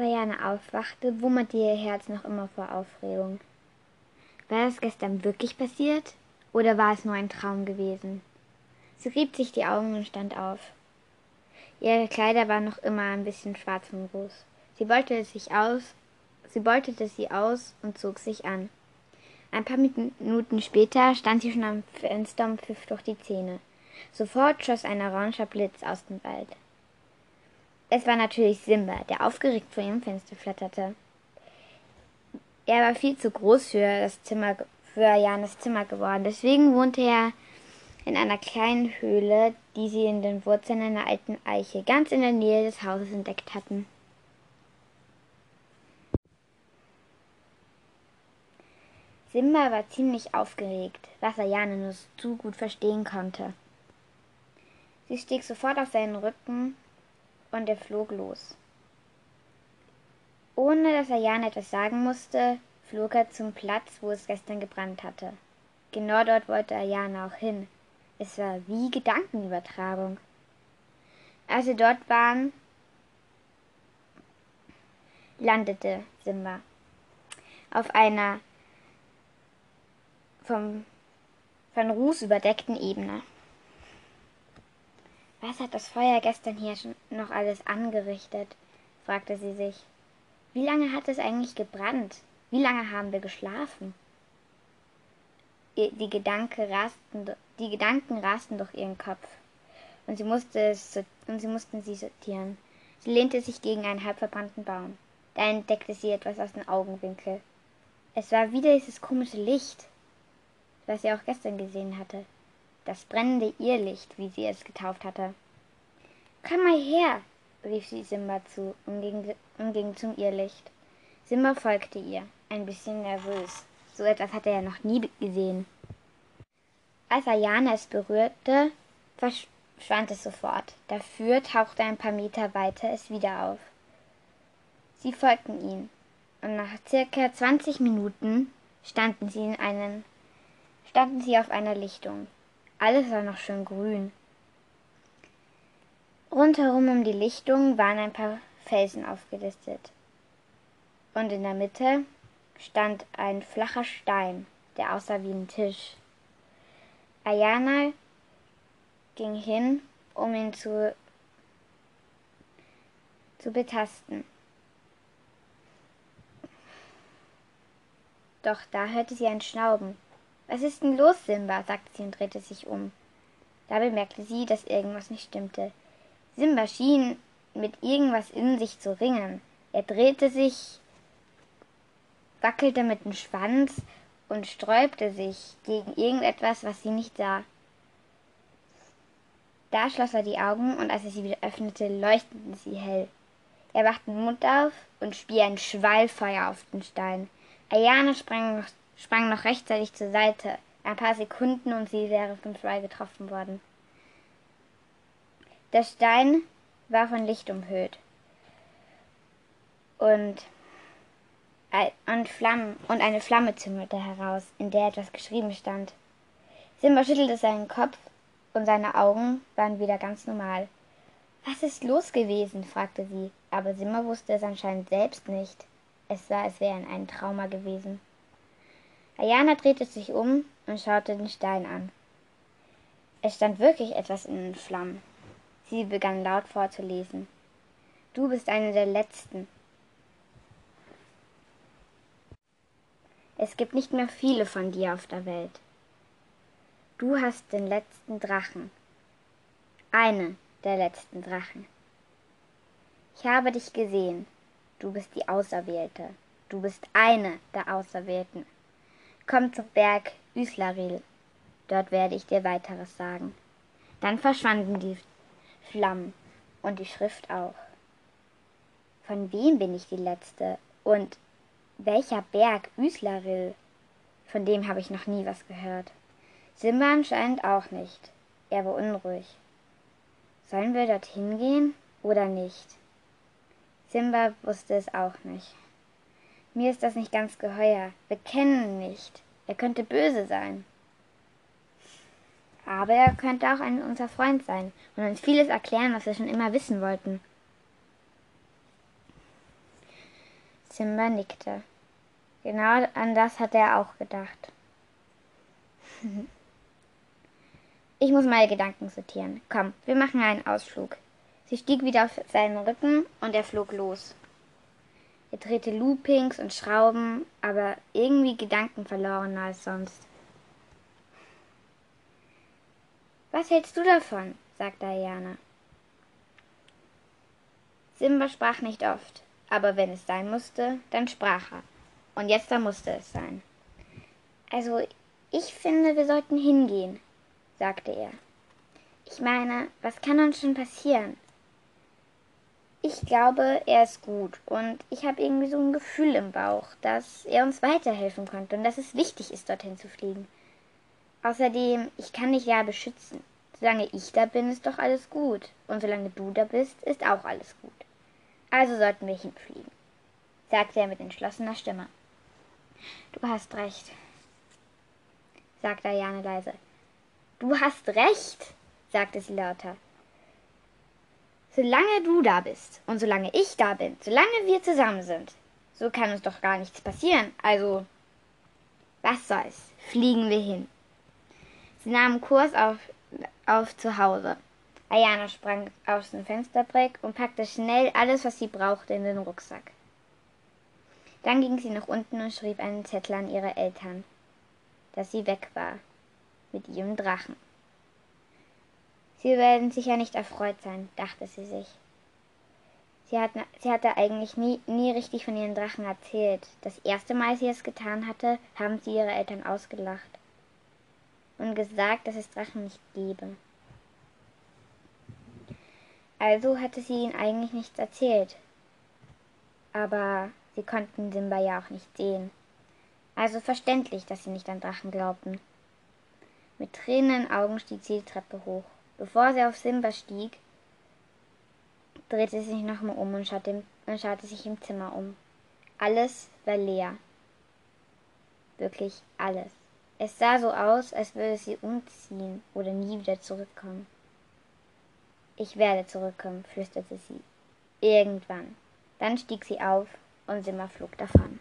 Ayana aufwachte, wummerte ihr Herz noch immer vor Aufregung. War das gestern wirklich passiert oder war es nur ein Traum gewesen? Sie rieb sich die Augen und stand auf. Ihre Kleider waren noch immer ein bisschen schwarz vom Ruß. Sie beutete sich aus, sie beutete sie aus und zog sich an. Ein paar Minuten später stand sie schon am Fenster und pfiff durch die Zähne. Sofort schoss ein oranger Blitz aus dem Wald. Es war natürlich Simba, der aufgeregt vor ihrem Fenster flatterte. Er war viel zu groß für das Zimmer, für Janes Zimmer geworden. Deswegen wohnte er in einer kleinen Höhle, die sie in den Wurzeln einer alten Eiche ganz in der Nähe des Hauses entdeckt hatten. Simba war ziemlich aufgeregt, was Ayane nur zu gut verstehen konnte. Sie stieg sofort auf seinen Rücken und er flog los. Ohne dass Ayane etwas sagen musste, flog er zum Platz, wo es gestern gebrannt hatte. Genau dort wollte Ayane auch hin. Es war wie Gedankenübertragung. Als sie dort waren, landete Simba auf einer vom von Ruß überdeckten Ebene. Was hat das Feuer gestern hier schon noch alles angerichtet? fragte sie sich. Wie lange hat es eigentlich gebrannt? Wie lange haben wir geschlafen? Die, Gedanke rasten, die Gedanken rasten durch ihren Kopf, und sie, musste es, und sie mussten sie sortieren. Sie lehnte sich gegen einen halbverbrannten Baum. Da entdeckte sie etwas aus dem Augenwinkel. Es war wieder dieses komische Licht, was sie auch gestern gesehen hatte. Das brennende Irrlicht, wie sie es getauft hatte. Komm mal her, rief sie Simba zu und ging, und ging zum Irrlicht. Simba folgte ihr, ein bisschen nervös. So etwas hatte er noch nie gesehen. Als Ayana es berührte, verschwand es sofort. Dafür tauchte ein paar Meter weiter es wieder auf. Sie folgten ihm, und nach circa zwanzig Minuten standen sie in einen, standen sie auf einer Lichtung. Alles war noch schön grün. Rundherum um die Lichtung waren ein paar Felsen aufgelistet und in der Mitte stand ein flacher Stein, der aussah wie ein Tisch. Ayana ging hin, um ihn zu, zu betasten. Doch da hörte sie ein Schnauben. Was ist denn los, Simba? sagte sie und drehte sich um. Da bemerkte sie, dass irgendwas nicht stimmte. Simba schien mit irgendwas in sich zu ringen. Er drehte sich wackelte mit dem Schwanz und sträubte sich gegen irgendetwas, was sie nicht sah. Da schloss er die Augen, und als er sie wieder öffnete, leuchteten sie hell. Er machte den Mund auf und spie ein Schwallfeuer auf den Stein. Ayana sprang sprang noch rechtzeitig zur Seite. Ein paar Sekunden und sie wäre vom Schwall getroffen worden. Der Stein war von Licht umhüllt. Und und, Flammen, und eine Flamme züngelte heraus, in der etwas geschrieben stand. Simba schüttelte seinen Kopf und seine Augen waren wieder ganz normal. Was ist los gewesen? fragte sie, aber Simba wusste es anscheinend selbst nicht. Es war, als wäre ein Trauma gewesen. Ayana drehte sich um und schaute den Stein an. Es stand wirklich etwas in den Flammen. Sie begann laut vorzulesen. Du bist eine der Letzten, Es gibt nicht mehr viele von dir auf der Welt. Du hast den letzten Drachen. Eine der letzten Drachen. Ich habe dich gesehen. Du bist die Auserwählte. Du bist eine der Auserwählten. Komm zum Berg Üslaril. Dort werde ich dir weiteres sagen. Dann verschwanden die Flammen und die Schrift auch. Von wem bin ich die Letzte? Und welcher Berg Üslaril? Von dem habe ich noch nie was gehört. Simba anscheinend auch nicht. Er war unruhig. Sollen wir dorthin gehen oder nicht? Simba wusste es auch nicht. Mir ist das nicht ganz geheuer. Wir kennen ihn nicht. Er könnte böse sein. Aber er könnte auch ein unser Freund sein und uns vieles erklären, was wir schon immer wissen wollten. Simba nickte. Genau an das hatte er auch gedacht. Ich muss meine Gedanken sortieren. Komm, wir machen einen Ausflug. Sie stieg wieder auf seinen Rücken und er flog los. Er drehte Loopings und Schrauben, aber irgendwie Gedanken verlorener als sonst. Was hältst du davon? sagte Ayana. Simba sprach nicht oft, aber wenn es sein musste, dann sprach er. Und jetzt da musste es sein. Also, ich finde, wir sollten hingehen, sagte er. Ich meine, was kann uns schon passieren? Ich glaube, er ist gut und ich habe irgendwie so ein Gefühl im Bauch, dass er uns weiterhelfen konnte und dass es wichtig ist, dorthin zu fliegen. Außerdem, ich kann dich ja beschützen. Solange ich da bin, ist doch alles gut. Und solange du da bist, ist auch alles gut. Also sollten wir hinfliegen, sagte er mit entschlossener Stimme. Du hast recht, sagte Ayane leise. Du hast recht, sagte sie lauter. Solange du da bist und solange ich da bin, solange wir zusammen sind, so kann uns doch gar nichts passieren. Also, was soll's? Fliegen wir hin. Sie nahmen Kurs auf, auf zu Hause. Ayana sprang aus dem Fensterbrett und packte schnell alles, was sie brauchte, in den Rucksack. Dann ging sie nach unten und schrieb einen Zettel an ihre Eltern, dass sie weg war mit ihrem Drachen. Sie werden sicher nicht erfreut sein, dachte sie sich. Sie, hat, sie hatte eigentlich nie, nie richtig von ihren Drachen erzählt. Das erste Mal, als sie es getan hatte, haben sie ihre Eltern ausgelacht und gesagt, dass es Drachen nicht gebe. Also hatte sie ihnen eigentlich nichts erzählt. Aber sie konnten Simba ja auch nicht sehen. Also verständlich, dass sie nicht an Drachen glaubten. Mit Tränen in Augen stieg sie die Treppe hoch. Bevor sie auf Simba stieg, drehte sie sich nochmal um und schaute, und schaute sich im Zimmer um. Alles war leer. Wirklich alles. Es sah so aus, als würde sie umziehen oder nie wieder zurückkommen. Ich werde zurückkommen, flüsterte sie. Irgendwann. Dann stieg sie auf und Simmer flog davon.